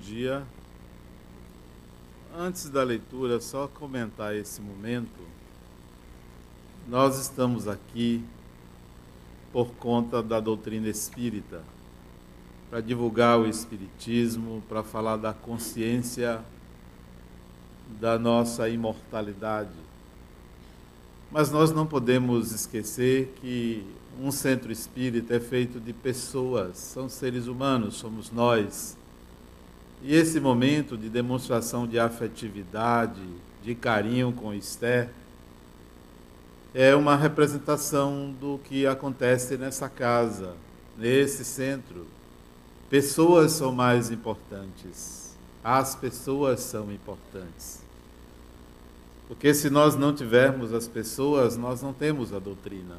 dia. Antes da leitura, só comentar esse momento. Nós estamos aqui por conta da doutrina espírita, para divulgar o espiritismo, para falar da consciência da nossa imortalidade. Mas nós não podemos esquecer que um centro espírita é feito de pessoas, são seres humanos, somos nós. E esse momento de demonstração de afetividade, de carinho com Esther, é uma representação do que acontece nessa casa, nesse centro. Pessoas são mais importantes. As pessoas são importantes. Porque se nós não tivermos as pessoas, nós não temos a doutrina.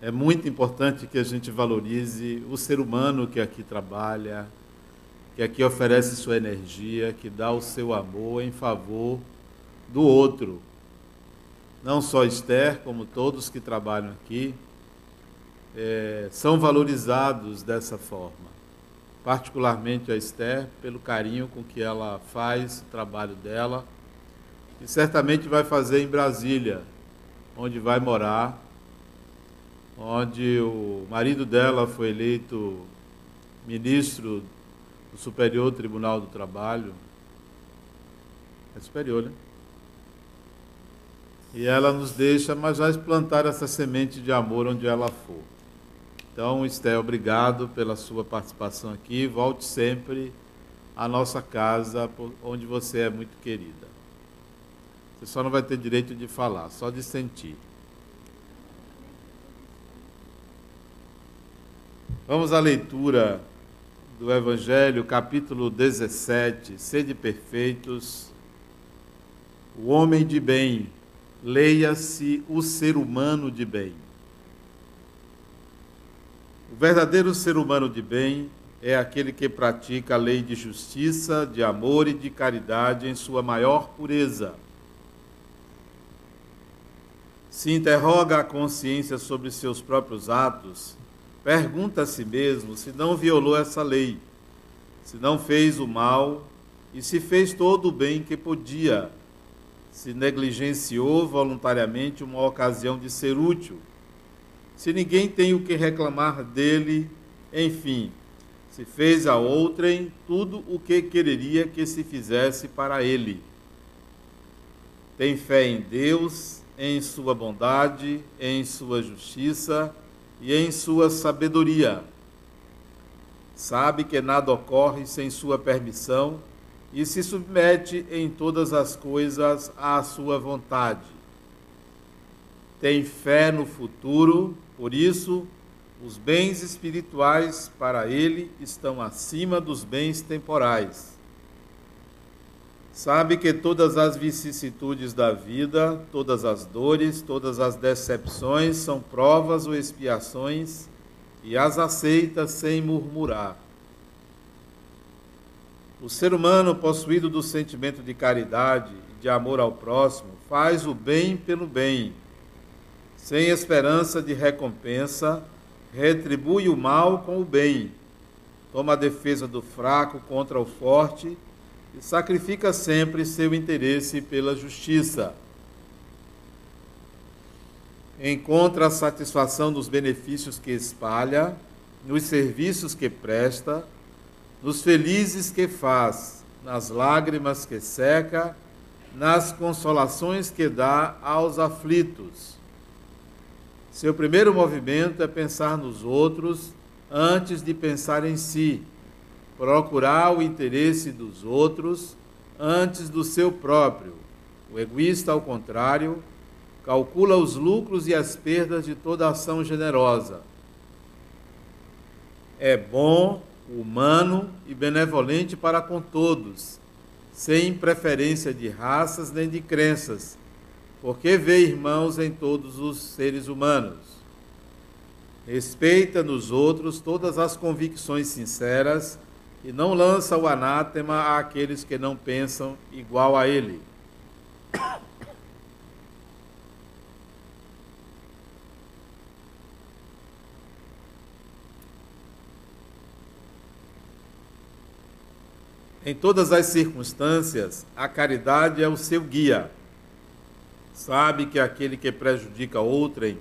É muito importante que a gente valorize o ser humano que aqui trabalha, que aqui oferece sua energia, que dá o seu amor em favor do outro. Não só Esther, como todos que trabalham aqui, é, são valorizados dessa forma. Particularmente a Esther, pelo carinho com que ela faz o trabalho dela, e certamente vai fazer em Brasília, onde vai morar onde o marido dela foi eleito ministro Superior Tribunal do Trabalho. É superior, né? E ela nos deixa, mas vai plantar essa semente de amor onde ela for. Então, Esté, obrigado pela sua participação aqui. Volte sempre à nossa casa, onde você é muito querida. Você só não vai ter direito de falar, só de sentir. Vamos à leitura do Evangelho, capítulo 17. Sede perfeitos, o homem de bem, leia-se o ser humano de bem. O verdadeiro ser humano de bem é aquele que pratica a lei de justiça, de amor e de caridade em sua maior pureza. Se interroga a consciência sobre seus próprios atos, pergunta a si mesmo se não violou essa lei, se não fez o mal e se fez todo o bem que podia, se negligenciou voluntariamente uma ocasião de ser útil, se ninguém tem o que reclamar dele, enfim, se fez a outrem tudo o que quereria que se fizesse para ele. Tem fé em Deus, em sua bondade, em sua justiça, e em sua sabedoria. Sabe que nada ocorre sem sua permissão e se submete em todas as coisas à sua vontade. Tem fé no futuro, por isso, os bens espirituais para ele estão acima dos bens temporais Sabe que todas as vicissitudes da vida, todas as dores, todas as decepções são provas ou expiações e as aceita sem murmurar. O ser humano, possuído do sentimento de caridade e de amor ao próximo, faz o bem pelo bem, sem esperança de recompensa, retribui o mal com o bem, toma a defesa do fraco contra o forte e sacrifica sempre seu interesse pela justiça. Encontra a satisfação nos benefícios que espalha, nos serviços que presta, nos felizes que faz, nas lágrimas que seca, nas consolações que dá aos aflitos. Seu primeiro movimento é pensar nos outros antes de pensar em si procurar o interesse dos outros antes do seu próprio. O egoísta, ao contrário, calcula os lucros e as perdas de toda ação generosa. É bom, humano e benevolente para com todos, sem preferência de raças nem de crenças, porque vê irmãos em todos os seres humanos. Respeita nos outros todas as convicções sinceras e não lança o anátema àqueles que não pensam igual a ele. Em todas as circunstâncias, a caridade é o seu guia. Sabe que aquele que prejudica outrem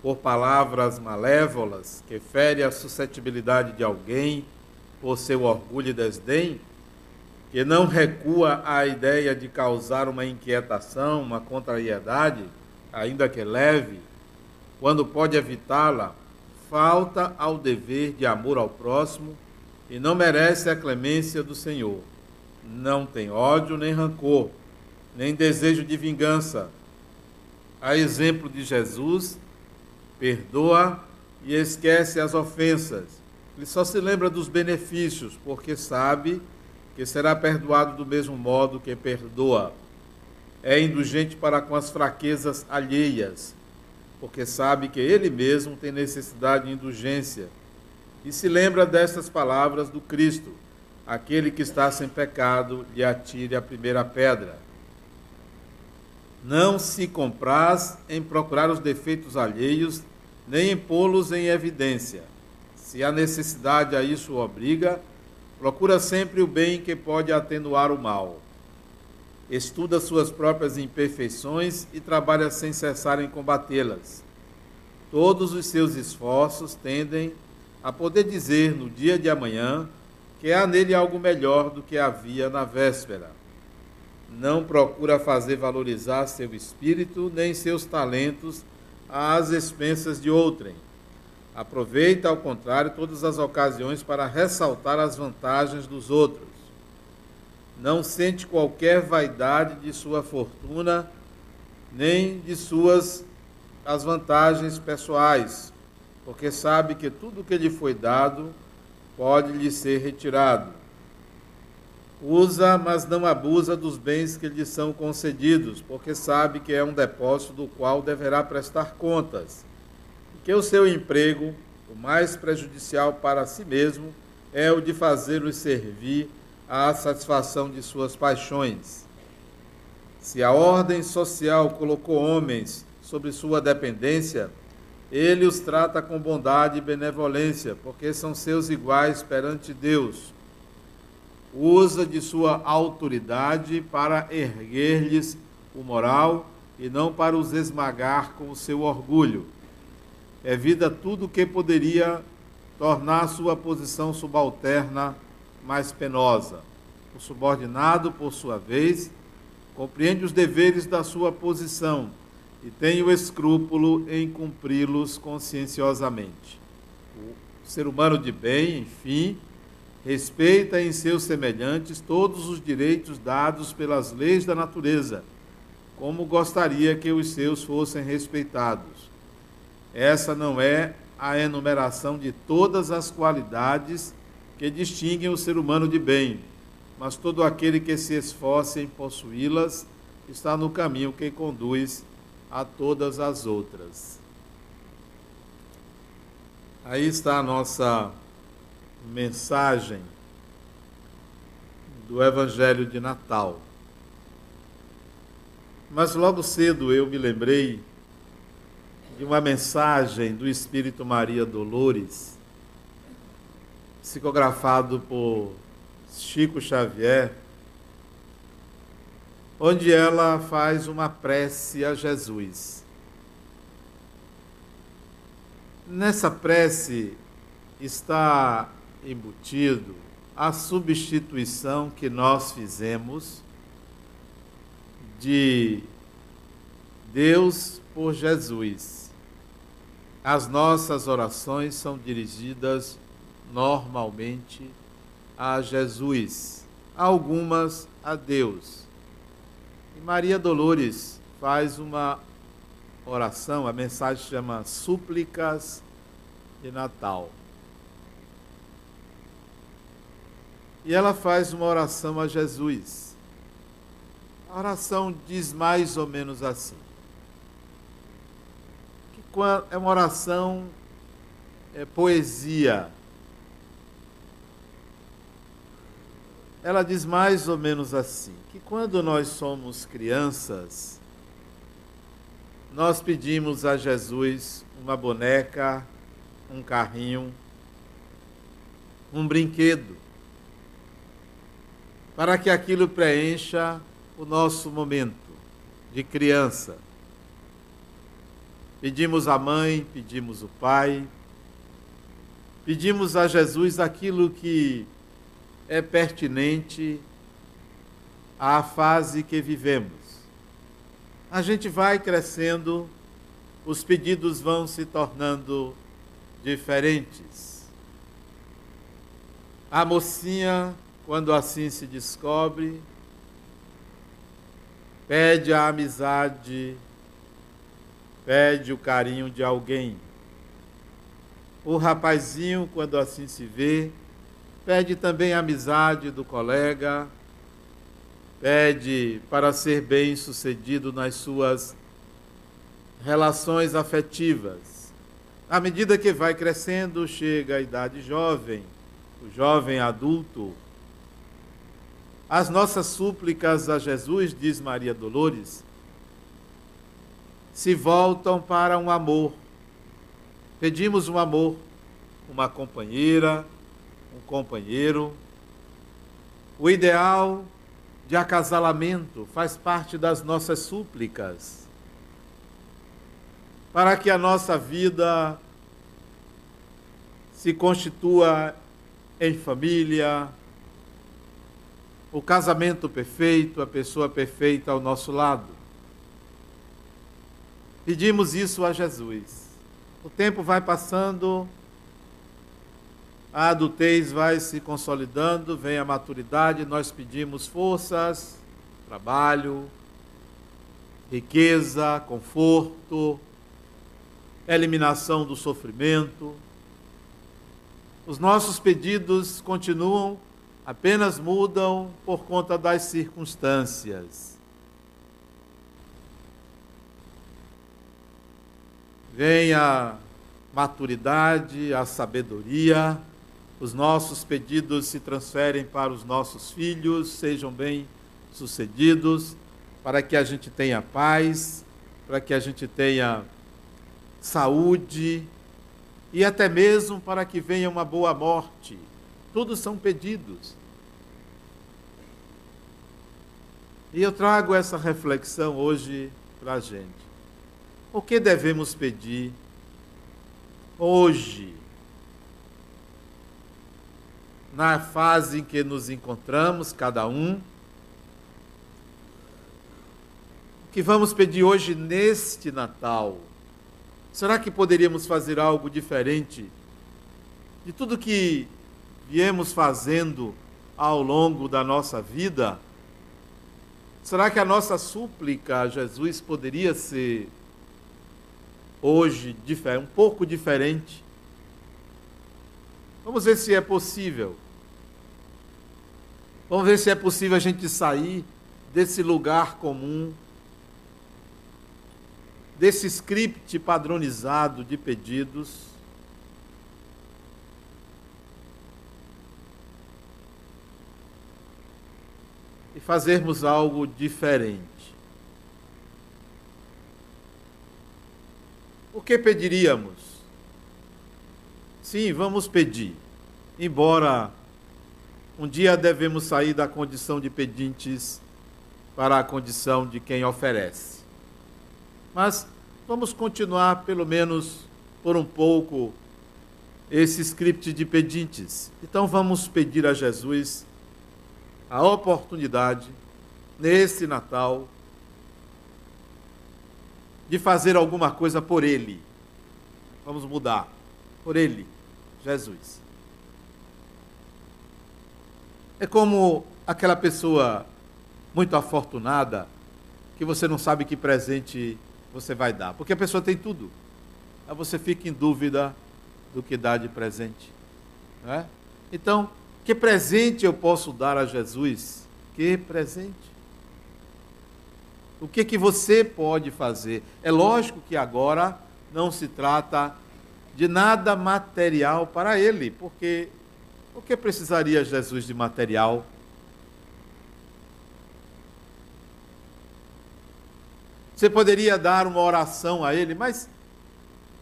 por palavras malévolas, que fere a suscetibilidade de alguém por seu orgulho e desdém, que não recua à ideia de causar uma inquietação, uma contrariedade, ainda que leve, quando pode evitá-la, falta ao dever de amor ao próximo e não merece a clemência do Senhor. Não tem ódio nem rancor, nem desejo de vingança. A exemplo de Jesus, perdoa e esquece as ofensas. Ele só se lembra dos benefícios, porque sabe que será perdoado do mesmo modo que perdoa. É indulgente para com as fraquezas alheias, porque sabe que ele mesmo tem necessidade de indulgência e se lembra destas palavras do Cristo: aquele que está sem pecado, lhe atire a primeira pedra. Não se compraz em procurar os defeitos alheios, nem em pô-los em evidência. Se a necessidade a isso obriga, procura sempre o bem que pode atenuar o mal. Estuda suas próprias imperfeições e trabalha sem cessar em combatê-las. Todos os seus esforços tendem a poder dizer no dia de amanhã que há nele algo melhor do que havia na véspera. Não procura fazer valorizar seu espírito nem seus talentos às expensas de outrem. Aproveita, ao contrário, todas as ocasiões para ressaltar as vantagens dos outros. Não sente qualquer vaidade de sua fortuna, nem de suas as vantagens pessoais, porque sabe que tudo que lhe foi dado pode lhe ser retirado. Usa, mas não abusa dos bens que lhe são concedidos, porque sabe que é um depósito do qual deverá prestar contas. Que o seu emprego, o mais prejudicial para si mesmo, é o de fazê-los servir à satisfação de suas paixões. Se a ordem social colocou homens sobre sua dependência, ele os trata com bondade e benevolência, porque são seus iguais perante Deus. Usa de sua autoridade para erguer-lhes o moral e não para os esmagar com o seu orgulho. Evita tudo o que poderia tornar sua posição subalterna mais penosa. O subordinado, por sua vez, compreende os deveres da sua posição e tem o escrúpulo em cumpri-los conscienciosamente. O ser humano de bem, enfim, respeita em seus semelhantes todos os direitos dados pelas leis da natureza, como gostaria que os seus fossem respeitados. Essa não é a enumeração de todas as qualidades que distinguem o ser humano de bem, mas todo aquele que se esforce em possuí-las está no caminho que conduz a todas as outras. Aí está a nossa mensagem do Evangelho de Natal. Mas logo cedo eu me lembrei de uma mensagem do Espírito Maria Dolores, psicografado por Chico Xavier onde ela faz uma prece a Jesus. Nessa prece está embutido a substituição que nós fizemos de Deus por Jesus. As nossas orações são dirigidas normalmente a Jesus, algumas a Deus e Maria Dolores faz uma oração, a mensagem chama Súplicas de Natal. E ela faz uma oração a Jesus. A oração diz mais ou menos assim: é uma oração, é poesia. Ela diz mais ou menos assim: que quando nós somos crianças, nós pedimos a Jesus uma boneca, um carrinho, um brinquedo. para que aquilo preencha o nosso momento de criança. Pedimos à mãe, pedimos o pai, pedimos a Jesus aquilo que é pertinente à fase que vivemos. A gente vai crescendo, os pedidos vão se tornando diferentes. A mocinha quando assim se descobre, pede a amizade, pede o carinho de alguém. O rapazinho, quando assim se vê, pede também a amizade do colega, pede para ser bem sucedido nas suas relações afetivas. À medida que vai crescendo, chega a idade jovem, o jovem adulto, as nossas súplicas a Jesus, diz Maria Dolores, se voltam para um amor. Pedimos um amor, uma companheira, um companheiro. O ideal de acasalamento faz parte das nossas súplicas. Para que a nossa vida se constitua em família, o casamento perfeito, a pessoa perfeita ao nosso lado. Pedimos isso a Jesus. O tempo vai passando, a adultez vai se consolidando, vem a maturidade, nós pedimos forças, trabalho, riqueza, conforto, eliminação do sofrimento. Os nossos pedidos continuam apenas mudam por conta das circunstâncias. Vem a maturidade, a sabedoria, os nossos pedidos se transferem para os nossos filhos, sejam bem sucedidos, para que a gente tenha paz, para que a gente tenha saúde e até mesmo para que venha uma boa morte. Todos são pedidos. E eu trago essa reflexão hoje para a gente. O que devemos pedir hoje, na fase em que nos encontramos, cada um? O que vamos pedir hoje neste Natal? Será que poderíamos fazer algo diferente de tudo que viemos fazendo ao longo da nossa vida? Será que a nossa súplica a Jesus poderia ser hoje um pouco diferente? Vamos ver se é possível. Vamos ver se é possível a gente sair desse lugar comum, desse script padronizado de pedidos e fazermos algo diferente. O que pediríamos? Sim, vamos pedir. Embora um dia devemos sair da condição de pedintes para a condição de quem oferece. Mas vamos continuar, pelo menos por um pouco, esse script de pedintes. Então vamos pedir a Jesus a oportunidade, nesse Natal, de fazer alguma coisa por Ele. Vamos mudar. Por Ele, Jesus. É como aquela pessoa muito afortunada que você não sabe que presente você vai dar. Porque a pessoa tem tudo. Aí você fica em dúvida do que dá de presente. É? Então, que presente eu posso dar a Jesus? Que presente? O que que você pode fazer? É lógico que agora não se trata de nada material para ele, porque o que precisaria Jesus de material? Você poderia dar uma oração a ele, mas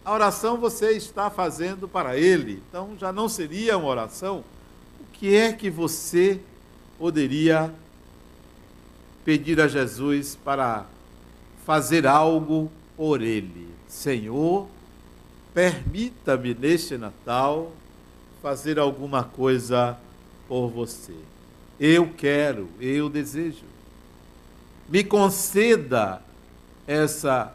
a oração você está fazendo para ele, então já não seria uma oração que é que você poderia pedir a Jesus para fazer algo por ele. Senhor, permita-me neste Natal fazer alguma coisa por você. Eu quero, eu desejo. Me conceda essa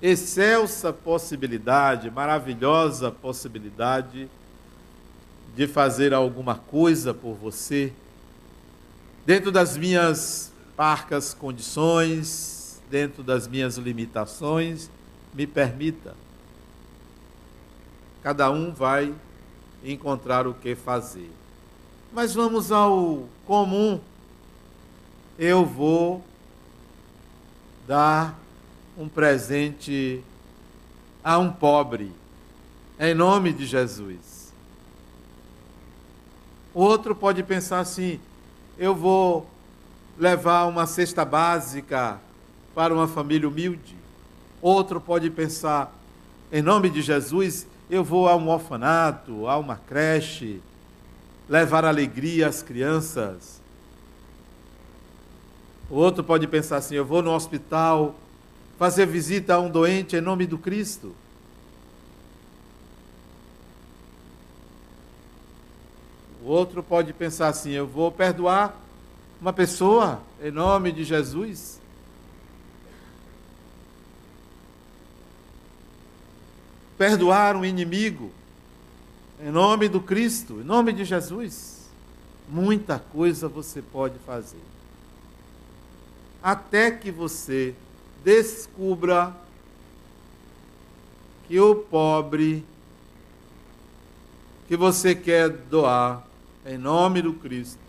excelsa possibilidade, maravilhosa possibilidade de fazer alguma coisa por você, dentro das minhas parcas condições, dentro das minhas limitações, me permita. Cada um vai encontrar o que fazer. Mas vamos ao comum. Eu vou dar um presente a um pobre, em nome de Jesus. Outro pode pensar assim: eu vou levar uma cesta básica para uma família humilde. Outro pode pensar: em nome de Jesus, eu vou a um orfanato, a uma creche, levar alegria às crianças. Outro pode pensar assim: eu vou no hospital fazer visita a um doente em nome do Cristo. O outro pode pensar assim: eu vou perdoar uma pessoa em nome de Jesus. Perdoar um inimigo em nome do Cristo, em nome de Jesus. Muita coisa você pode fazer. Até que você descubra que o pobre que você quer doar em nome do Cristo,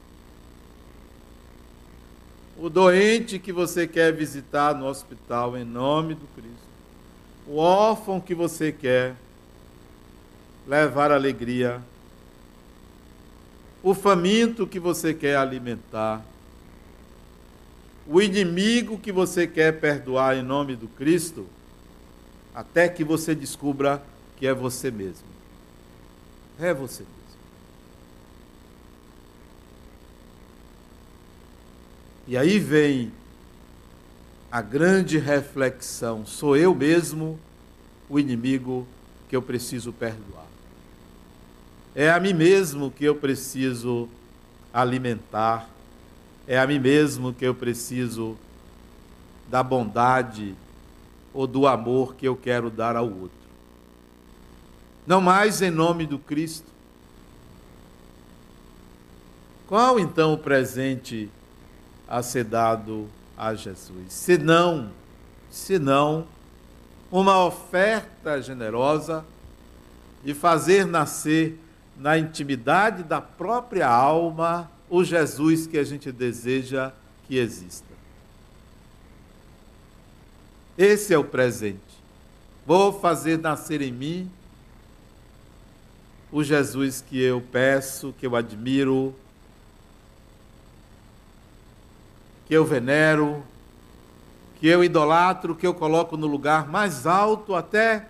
o doente que você quer visitar no hospital em nome do Cristo, o órfão que você quer levar alegria, o faminto que você quer alimentar, o inimigo que você quer perdoar em nome do Cristo, até que você descubra que é você mesmo. É você mesmo. E aí vem a grande reflexão: sou eu mesmo o inimigo que eu preciso perdoar. É a mim mesmo que eu preciso alimentar é a mim mesmo que eu preciso da bondade ou do amor que eu quero dar ao outro. Não mais em nome do Cristo. Qual então o presente a ser dado a Jesus? Senão, senão uma oferta generosa de fazer nascer na intimidade da própria alma o Jesus que a gente deseja que exista. Esse é o presente. Vou fazer nascer em mim o Jesus que eu peço, que eu admiro, que eu venero, que eu idolatro, que eu coloco no lugar mais alto, até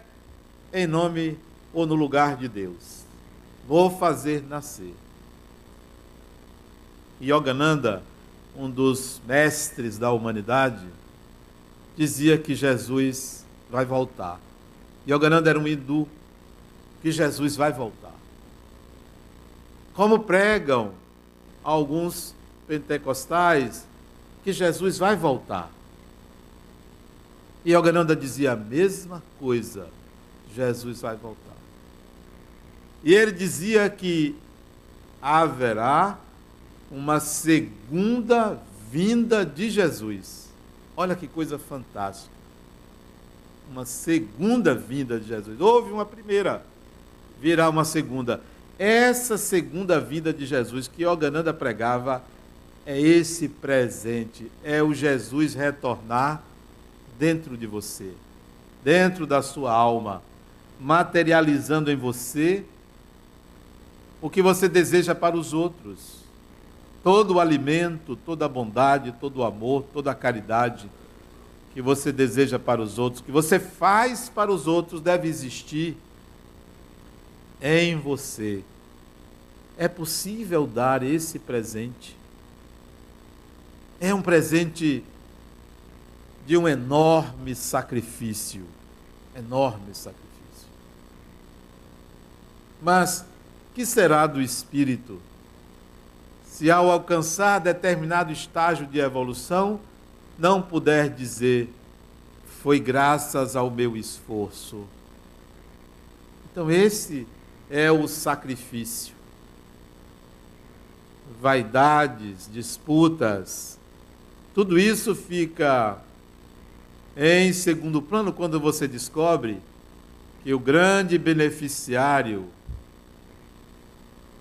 em nome ou no lugar de Deus. Vou fazer nascer. Yogananda, um dos mestres da humanidade, dizia que Jesus vai voltar. Yogananda era um hindu, que Jesus vai voltar. Como pregam alguns pentecostais, que Jesus vai voltar. E Yogananda dizia a mesma coisa: Jesus vai voltar. E ele dizia que haverá uma segunda vinda de Jesus. Olha que coisa fantástica. Uma segunda vinda de Jesus. Houve uma primeira, virá uma segunda. Essa segunda vinda de Jesus que Yogananda pregava é esse presente, é o Jesus retornar dentro de você, dentro da sua alma, materializando em você o que você deseja para os outros todo o alimento, toda a bondade, todo o amor, toda a caridade que você deseja para os outros, que você faz para os outros, deve existir em você. É possível dar esse presente É um presente de um enorme sacrifício. Enorme sacrifício. Mas que será do espírito se ao alcançar determinado estágio de evolução não puder dizer foi graças ao meu esforço? Então esse é o sacrifício. Vaidades, disputas, tudo isso fica em segundo plano quando você descobre que o grande beneficiário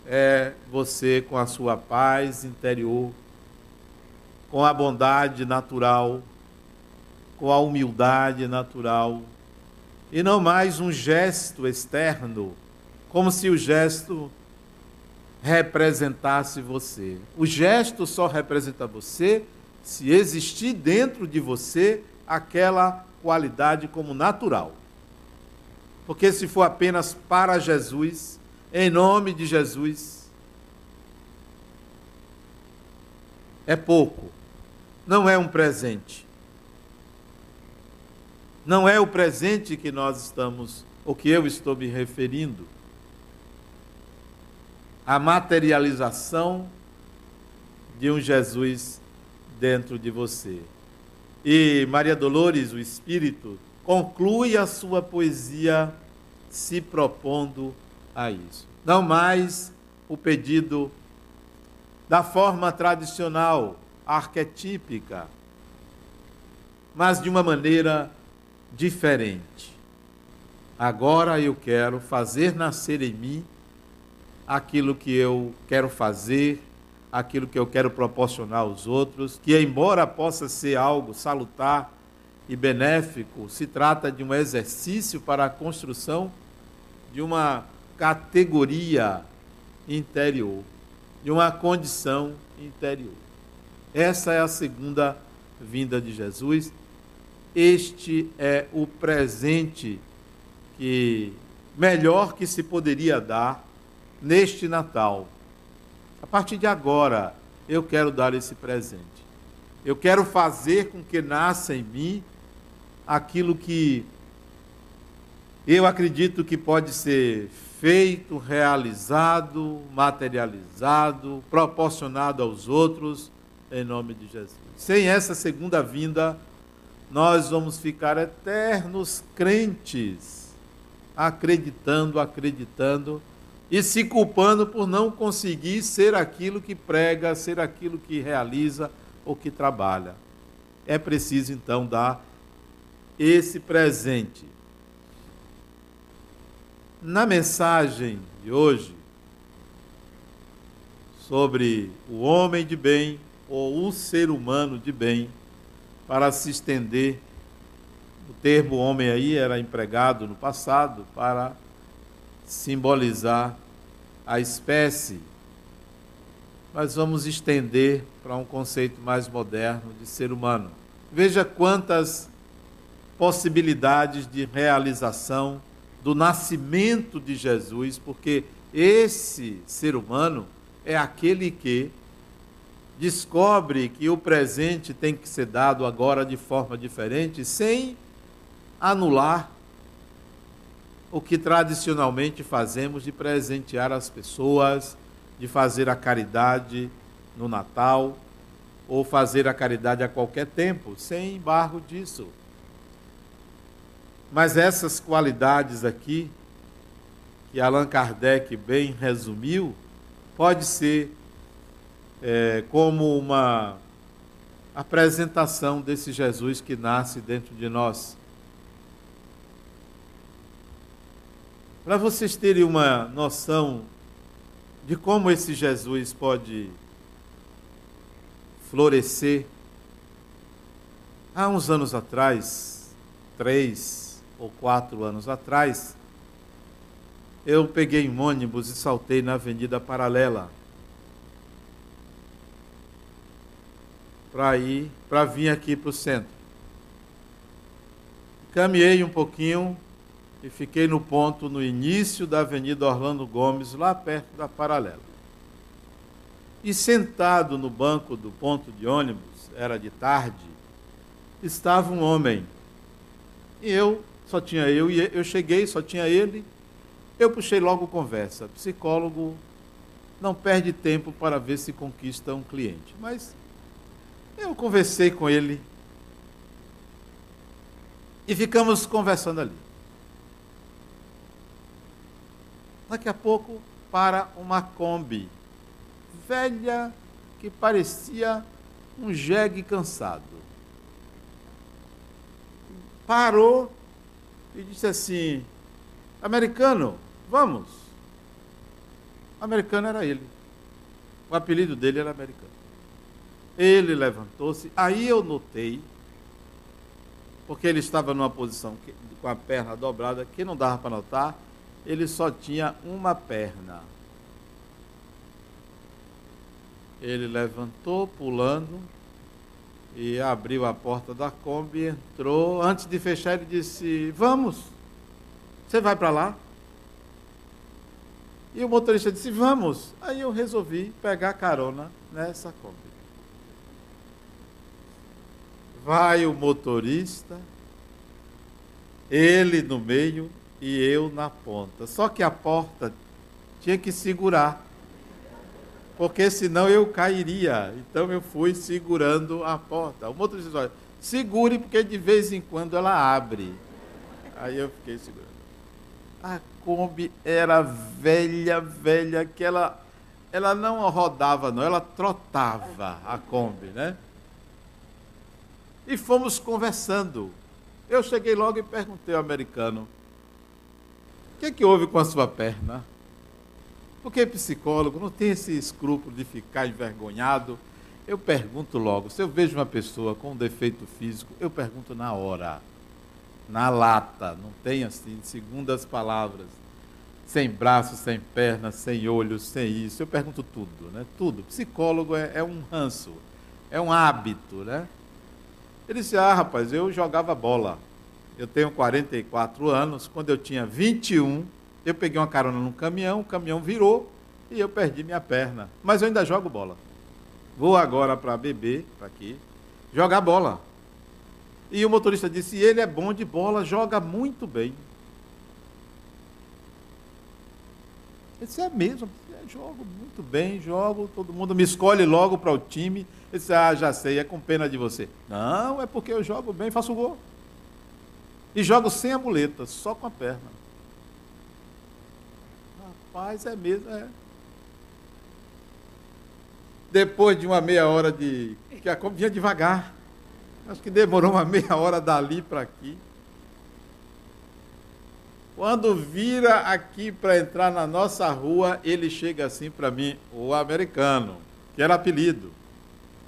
é você com a sua paz interior, com a bondade natural, com a humildade natural, e não mais um gesto externo, como se o gesto representasse você. O gesto só representa você se existir dentro de você aquela qualidade como natural. Porque se for apenas para Jesus, em nome de Jesus. É pouco, não é um presente. Não é o presente que nós estamos, ou que eu estou me referindo. A materialização de um Jesus dentro de você. E Maria Dolores, o Espírito, conclui a sua poesia se propondo a isso. Não mais o pedido da forma tradicional, arquetípica, mas de uma maneira diferente. Agora eu quero fazer nascer em mim aquilo que eu quero fazer, aquilo que eu quero proporcionar aos outros, que embora possa ser algo salutar e benéfico, se trata de um exercício para a construção de uma categoria interior, de uma condição interior. Essa é a segunda vinda de Jesus. Este é o presente que melhor que se poderia dar neste Natal. Partir de agora, eu quero dar esse presente. Eu quero fazer com que nasça em mim aquilo que eu acredito que pode ser feito, realizado, materializado, proporcionado aos outros, em nome de Jesus. Sem essa segunda vinda, nós vamos ficar eternos crentes, acreditando, acreditando e se culpando por não conseguir ser aquilo que prega, ser aquilo que realiza ou que trabalha. É preciso então dar esse presente na mensagem de hoje, sobre o homem de bem ou o ser humano de bem, para se estender, o termo homem aí era empregado no passado para simbolizar a espécie. Mas vamos estender para um conceito mais moderno de ser humano. Veja quantas possibilidades de realização do nascimento de Jesus, porque esse ser humano é aquele que descobre que o presente tem que ser dado agora de forma diferente, sem anular o que tradicionalmente fazemos de presentear as pessoas, de fazer a caridade no Natal, ou fazer a caridade a qualquer tempo, sem embargo disso. Mas essas qualidades aqui, que Allan Kardec bem resumiu, pode ser é, como uma apresentação desse Jesus que nasce dentro de nós. Para vocês terem uma noção de como esse Jesus pode florescer, há uns anos atrás, três, ou quatro anos atrás, eu peguei um ônibus e saltei na Avenida Paralela para ir, para vir aqui para o centro. Caminhei um pouquinho e fiquei no ponto no início da Avenida Orlando Gomes, lá perto da Paralela. E sentado no banco do ponto de ônibus, era de tarde, estava um homem. E eu, só tinha eu, e eu cheguei, só tinha ele. Eu puxei logo conversa. Psicólogo não perde tempo para ver se conquista um cliente. Mas eu conversei com ele e ficamos conversando ali. Daqui a pouco, para uma Kombi, velha, que parecia um jegue cansado. Parou e disse assim: Americano, vamos. Americano era ele. O apelido dele era americano. Ele levantou-se, aí eu notei porque ele estava numa posição que, com a perna dobrada, que não dava para notar, ele só tinha uma perna. Ele levantou, pulando, e abriu a porta da Kombi, entrou. Antes de fechar, ele disse: Vamos, você vai para lá? E o motorista disse: Vamos. Aí eu resolvi pegar carona nessa Kombi. Vai o motorista, ele no meio e eu na ponta. Só que a porta tinha que segurar, porque senão eu cairia. Então eu fui segurando a porta. O motorista disse: olha, segure, porque de vez em quando ela abre. Aí eu fiquei segurando. A Kombi era velha, velha, que ela, ela não rodava, não, ela trotava a Kombi, né? E fomos conversando. Eu cheguei logo e perguntei ao americano: o que, é que houve com a sua perna? Porque psicólogo não tem esse escrúpulo de ficar envergonhado. Eu pergunto logo. Se eu vejo uma pessoa com um defeito físico, eu pergunto na hora, na lata. Não tem assim, segundo as palavras. Sem braço, sem perna, sem olhos, sem isso. Eu pergunto tudo, né? Tudo. Psicólogo é, é um ranço, é um hábito, né? Ele disse: Ah, rapaz, eu jogava bola. Eu tenho 44 anos. Quando eu tinha 21, eu peguei uma carona num caminhão, o caminhão virou e eu perdi minha perna. Mas eu ainda jogo bola. Vou agora para beber, para aqui, jogar bola. E o motorista disse: ele é bom de bola, joga muito bem. Ele disse: é mesmo, é, jogo muito bem, jogo, todo mundo me escolhe logo para o time. Ele disse, ah, já sei, é com pena de você. Não, é porque eu jogo bem, faço gol. E jogo sem a muleta, só com a perna. Rapaz, é mesmo, é. Depois de uma meia hora de. que a Kombi vinha devagar. Acho que demorou uma meia hora dali para aqui. Quando vira aqui para entrar na nossa rua, ele chega assim para mim, o americano, que era apelido.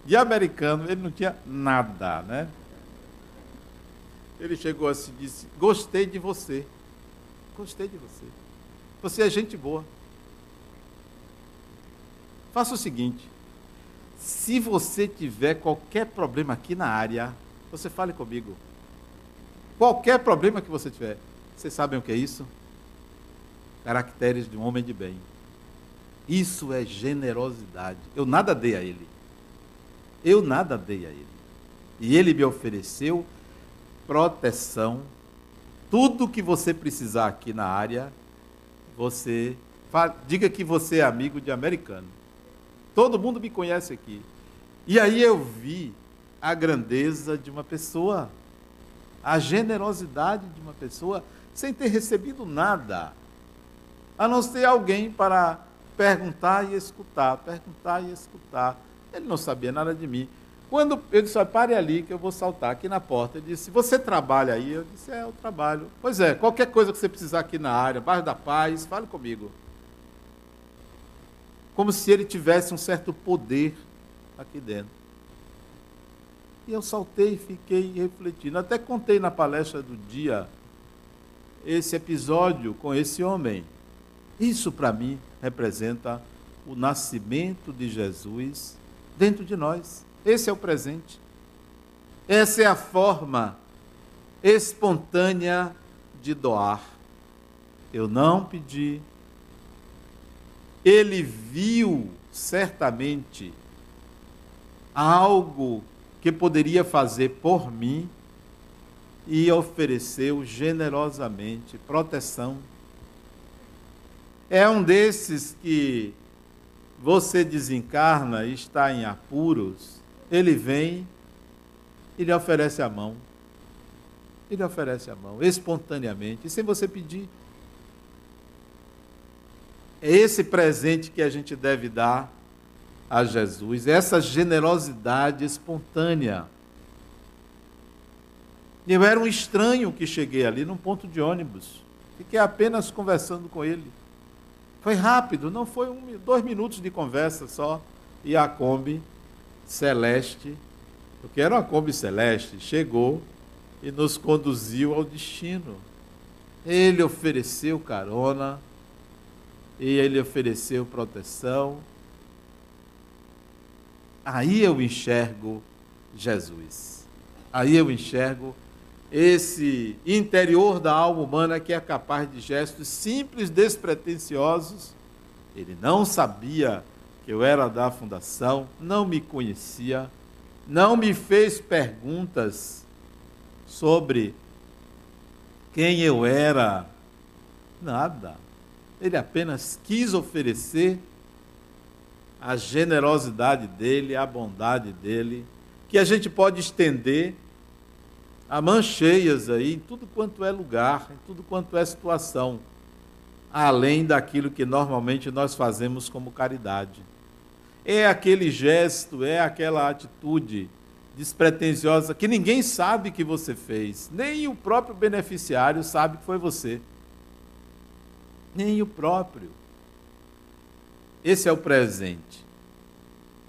De americano, ele não tinha nada, né? Ele chegou assim e disse: Gostei de você. Gostei de você. Você é gente boa. Faça o seguinte: se você tiver qualquer problema aqui na área, você fale comigo. Qualquer problema que você tiver. Vocês sabem o que é isso? Caracteres de um homem de bem. Isso é generosidade. Eu nada dei a ele. Eu nada dei a ele. E ele me ofereceu proteção. Tudo que você precisar aqui na área, você diga que você é amigo de americano. Todo mundo me conhece aqui. E aí eu vi a grandeza de uma pessoa, a generosidade de uma pessoa sem ter recebido nada, a não ser alguém para perguntar e escutar, perguntar e escutar. Ele não sabia nada de mim. Quando eu disse, pare ali que eu vou saltar aqui na porta, ele disse, você trabalha aí? Eu disse, é, eu trabalho. Pois é, qualquer coisa que você precisar aqui na área, bairro da paz, fale comigo. Como se ele tivesse um certo poder aqui dentro. E eu saltei e fiquei refletindo. Até contei na palestra do dia esse episódio com esse homem. Isso para mim representa o nascimento de Jesus dentro de nós. Esse é o presente. Essa é a forma espontânea de doar. Eu não pedi. Ele viu certamente algo que poderia fazer por mim e ofereceu generosamente proteção. É um desses que você desencarna e está em apuros, ele vem e lhe oferece a mão. Ele oferece a mão espontaneamente, sem você pedir. É esse presente que a gente deve dar a Jesus, essa generosidade espontânea. Eu era um estranho que cheguei ali num ponto de ônibus. Fiquei apenas conversando com ele. Foi rápido, não foi um, dois minutos de conversa só. E a Kombi celeste, porque era uma Kombi celeste, chegou e nos conduziu ao destino. Ele ofereceu carona, e ele ofereceu proteção. Aí eu enxergo Jesus. Aí eu enxergo esse interior da alma humana que é capaz de gestos simples, despretensiosos. Ele não sabia eu era da fundação, não me conhecia, não me fez perguntas sobre quem eu era, nada. Ele apenas quis oferecer a generosidade dele, a bondade dele, que a gente pode estender a mãos cheias aí em tudo quanto é lugar, em tudo quanto é situação, além daquilo que normalmente nós fazemos como caridade. É aquele gesto, é aquela atitude despretensiosa que ninguém sabe que você fez, nem o próprio beneficiário sabe que foi você nem o próprio. Esse é o presente.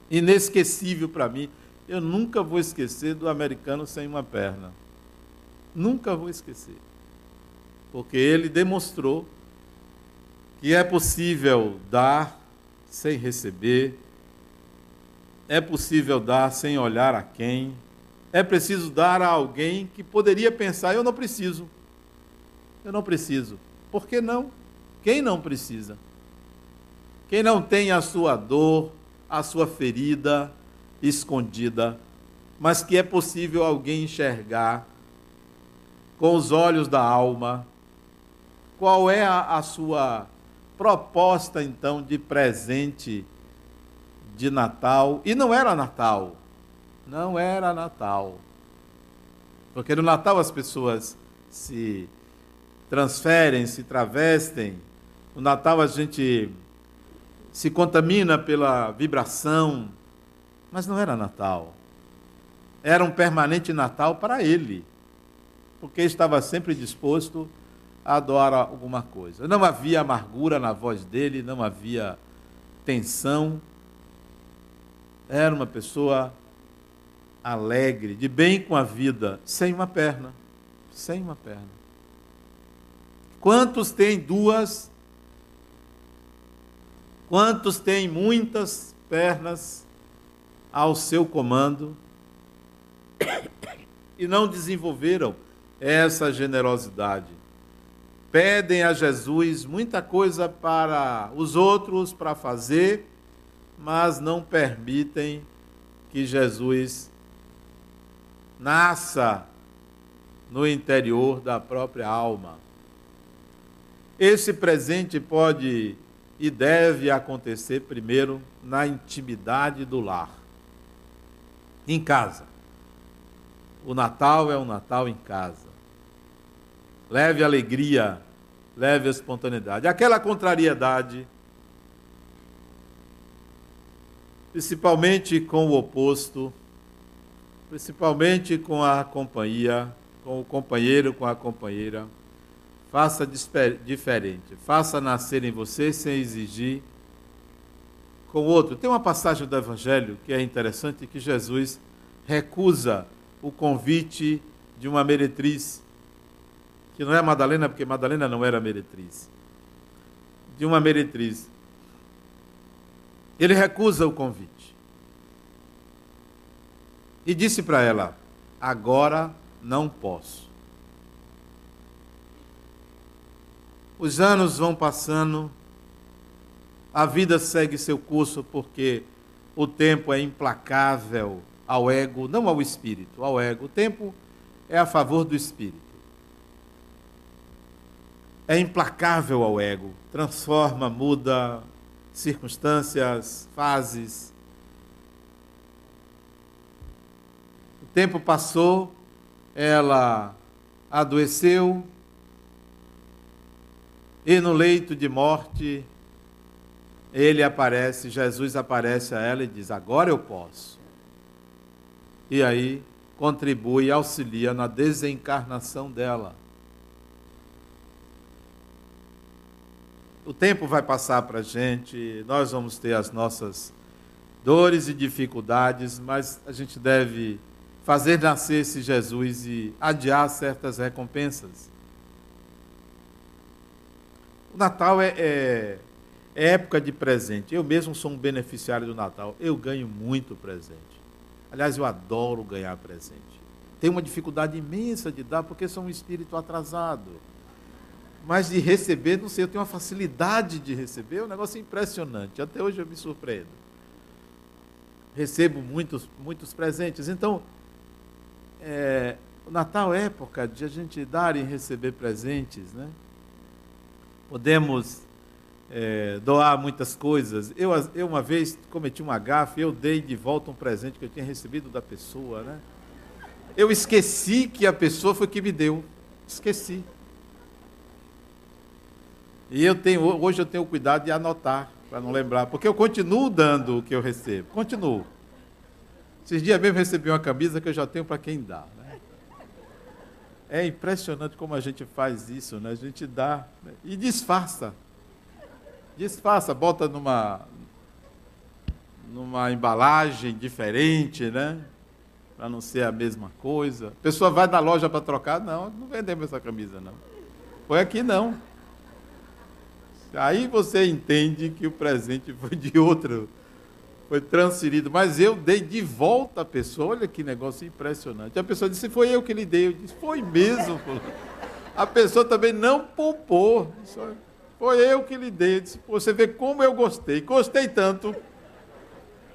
Inesquecível para mim. Eu nunca vou esquecer do americano sem uma perna. Nunca vou esquecer. Porque ele demonstrou que é possível dar sem receber, é possível dar sem olhar a quem, é preciso dar a alguém que poderia pensar: eu não preciso, eu não preciso. Por que não? Quem não precisa? Quem não tem a sua dor, a sua ferida escondida, mas que é possível alguém enxergar com os olhos da alma, qual é a, a sua proposta então de presente de Natal? E não era Natal, não era Natal. Porque no Natal as pessoas se transferem, se travestem no Natal a gente se contamina pela vibração, mas não era Natal. Era um permanente Natal para ele, porque estava sempre disposto a adorar alguma coisa. Não havia amargura na voz dele, não havia tensão. Era uma pessoa alegre, de bem com a vida, sem uma perna. Sem uma perna. Quantos têm duas Quantos têm muitas pernas ao seu comando e não desenvolveram essa generosidade? Pedem a Jesus muita coisa para os outros para fazer, mas não permitem que Jesus nasça no interior da própria alma. Esse presente pode e deve acontecer primeiro na intimidade do lar, em casa. O Natal é um Natal em casa. Leve alegria, leve espontaneidade. Aquela contrariedade, principalmente com o oposto, principalmente com a companhia, com o companheiro, com a companheira Faça diferente. Faça nascer em você sem exigir com o outro. Tem uma passagem do Evangelho que é interessante que Jesus recusa o convite de uma meretriz, que não é Madalena, porque Madalena não era meretriz, de uma meretriz. Ele recusa o convite. E disse para ela: Agora não posso. Os anos vão passando A vida segue seu curso porque o tempo é implacável ao ego, não ao espírito, ao ego. O tempo é a favor do espírito. É implacável ao ego, transforma, muda circunstâncias, fases. O tempo passou, ela adoeceu, e no leito de morte, ele aparece, Jesus aparece a ela e diz: Agora eu posso. E aí contribui auxilia na desencarnação dela. O tempo vai passar para a gente, nós vamos ter as nossas dores e dificuldades, mas a gente deve fazer nascer esse Jesus e adiar certas recompensas. O Natal é, é, é, época de presente. Eu mesmo sou um beneficiário do Natal. Eu ganho muito presente. Aliás, eu adoro ganhar presente. Tenho uma dificuldade imensa de dar porque sou um espírito atrasado. Mas de receber, não sei, eu tenho uma facilidade de receber, é um negócio impressionante. Até hoje eu me surpreendo. Recebo muitos, muitos presentes. Então, é, o Natal é época de a gente dar e receber presentes, né? Podemos é, doar muitas coisas. Eu, eu uma vez cometi uma gafe, eu dei de volta um presente que eu tinha recebido da pessoa, né? Eu esqueci que a pessoa foi que me deu. Esqueci. E eu tenho, hoje eu tenho cuidado de anotar, para não lembrar, porque eu continuo dando o que eu recebo. Continuo. Esses dias mesmo recebi uma camisa que eu já tenho para quem dá. Né? É impressionante como a gente faz isso, né? A gente dá né? e disfarça. Disfarça, bota numa, numa embalagem diferente, né? Para não ser a mesma coisa. A pessoa vai na loja para trocar, não, não vendemos essa camisa, não. Foi aqui não. Aí você entende que o presente foi de outro, foi transferido. Mas eu dei de volta a pessoa. Olha que negócio impressionante. A pessoa disse: Foi eu que lhe dei. Eu disse: Foi mesmo. A pessoa também não poupou. Foi eu que lhe dei. Eu disse, você vê como eu gostei. Gostei tanto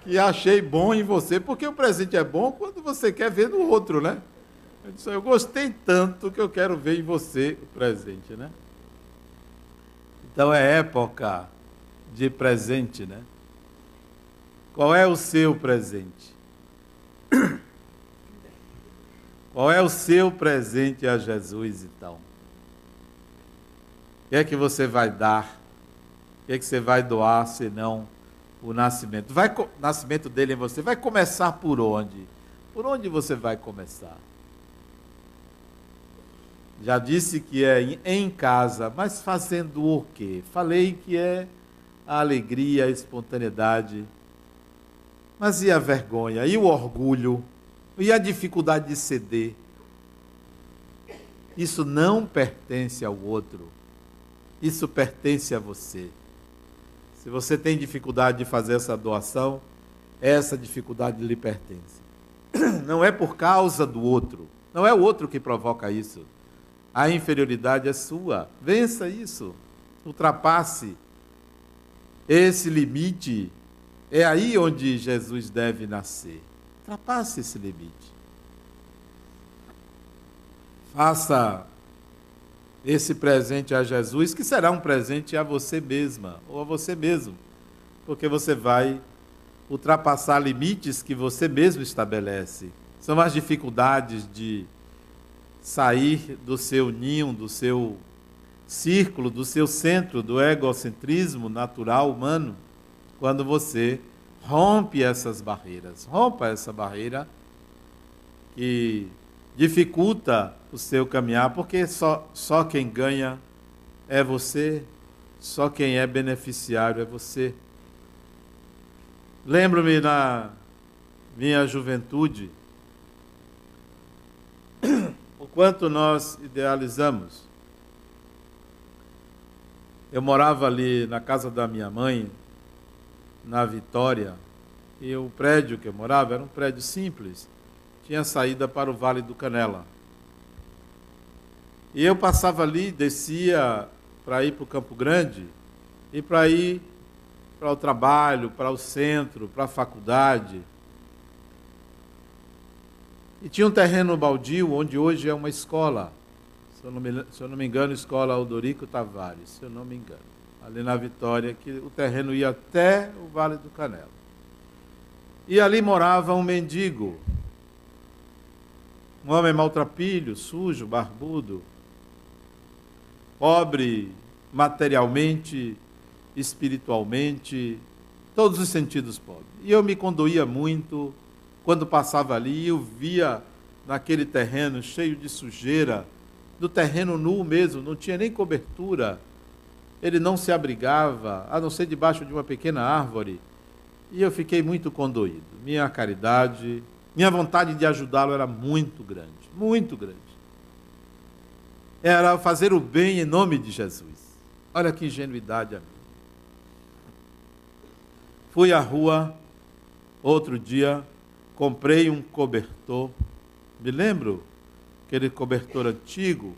que achei bom em você. Porque o presente é bom quando você quer ver no outro, né? Eu disse: Eu gostei tanto que eu quero ver em você o presente, né? Então é época de presente, né? Qual é o seu presente? Qual é o seu presente a Jesus, então? O que é que você vai dar? O que é que você vai doar, senão o nascimento? Vai, o nascimento dele em você vai começar por onde? Por onde você vai começar? Já disse que é em casa, mas fazendo o quê? Falei que é a alegria, a espontaneidade. Mas e a vergonha? E o orgulho? E a dificuldade de ceder? Isso não pertence ao outro. Isso pertence a você. Se você tem dificuldade de fazer essa doação, essa dificuldade lhe pertence. Não é por causa do outro. Não é o outro que provoca isso. A inferioridade é sua. Vença isso. Ultrapasse esse limite. É aí onde Jesus deve nascer. Ultrapasse esse limite. Faça esse presente a Jesus, que será um presente a você mesma ou a você mesmo, porque você vai ultrapassar limites que você mesmo estabelece. São as dificuldades de sair do seu ninho, do seu círculo, do seu centro, do egocentrismo natural humano, quando você rompe essas barreiras. Rompa essa barreira que dificulta o seu caminhar, porque só, só quem ganha é você, só quem é beneficiário é você. Lembro-me na minha juventude, quanto nós idealizamos. Eu morava ali na casa da minha mãe, na Vitória, e o prédio que eu morava era um prédio simples, tinha saída para o Vale do Canela. E eu passava ali, descia para ir para o Campo Grande e para ir para o trabalho, para o centro, para a faculdade. E tinha um terreno baldio onde hoje é uma escola. Se eu não me, eu não me engano, escola Aldorico Tavares, se eu não me engano. Ali na Vitória, que o terreno ia até o Vale do Canela. E ali morava um mendigo, um homem maltrapilho, sujo, barbudo, pobre materialmente, espiritualmente, todos os sentidos pobre. E eu me condoía muito quando passava ali, eu via naquele terreno cheio de sujeira, do terreno nu mesmo, não tinha nem cobertura. Ele não se abrigava, a não ser debaixo de uma pequena árvore. E eu fiquei muito condoído. Minha caridade, minha vontade de ajudá-lo era muito grande, muito grande. Era fazer o bem em nome de Jesus. Olha que ingenuidade a mim. Fui à rua outro dia, comprei um cobertor. Me lembro aquele cobertor antigo,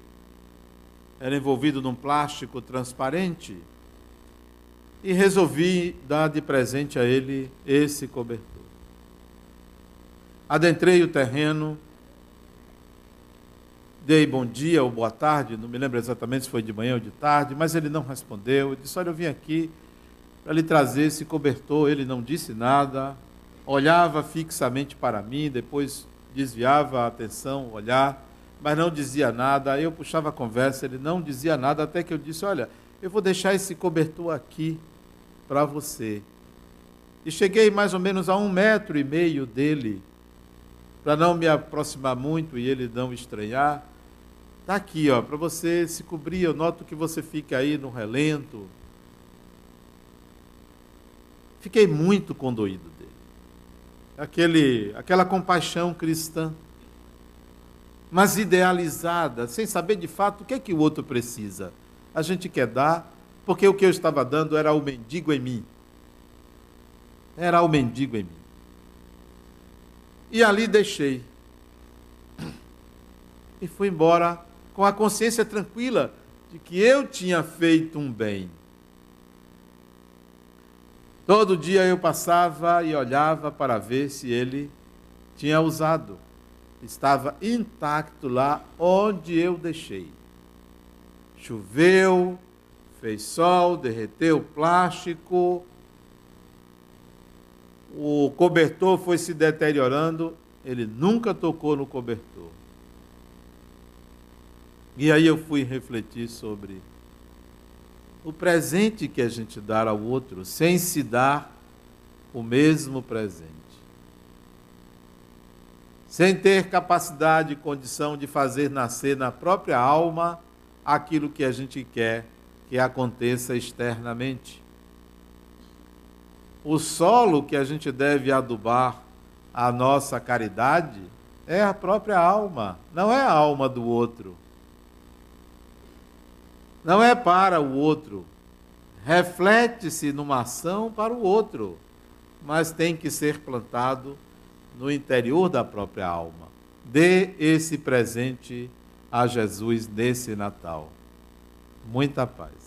era envolvido num plástico transparente. E resolvi dar de presente a ele esse cobertor. Adentrei o terreno, dei bom dia ou boa tarde, não me lembro exatamente se foi de manhã ou de tarde, mas ele não respondeu. Eu disse: Olha, eu vim aqui para lhe trazer esse cobertor. Ele não disse nada, olhava fixamente para mim, depois desviava a atenção, o olhar, mas não dizia nada. Eu puxava a conversa, ele não dizia nada, até que eu disse: Olha, eu vou deixar esse cobertor aqui para você. E cheguei mais ou menos a um metro e meio dele, para não me aproximar muito e ele não estranhar. Está aqui, ó, para você se cobrir. Eu noto que você fica aí no relento. Fiquei muito condoído aquele, aquela compaixão cristã, mas idealizada, sem saber de fato o que é que o outro precisa. A gente quer dar, porque o que eu estava dando era o mendigo em mim. Era o mendigo em mim. E ali deixei. E fui embora com a consciência tranquila de que eu tinha feito um bem. Todo dia eu passava e olhava para ver se ele tinha usado. Estava intacto lá onde eu deixei. Choveu, fez sol, derreteu o plástico, o cobertor foi se deteriorando, ele nunca tocou no cobertor. E aí eu fui refletir sobre o presente que a gente dá ao outro, sem se dar o mesmo presente. Sem ter capacidade e condição de fazer nascer na própria alma aquilo que a gente quer que aconteça externamente. O solo que a gente deve adubar a nossa caridade é a própria alma, não é a alma do outro. Não é para o outro. Reflete-se numa ação para o outro, mas tem que ser plantado no interior da própria alma. Dê esse presente a Jesus nesse Natal. Muita paz.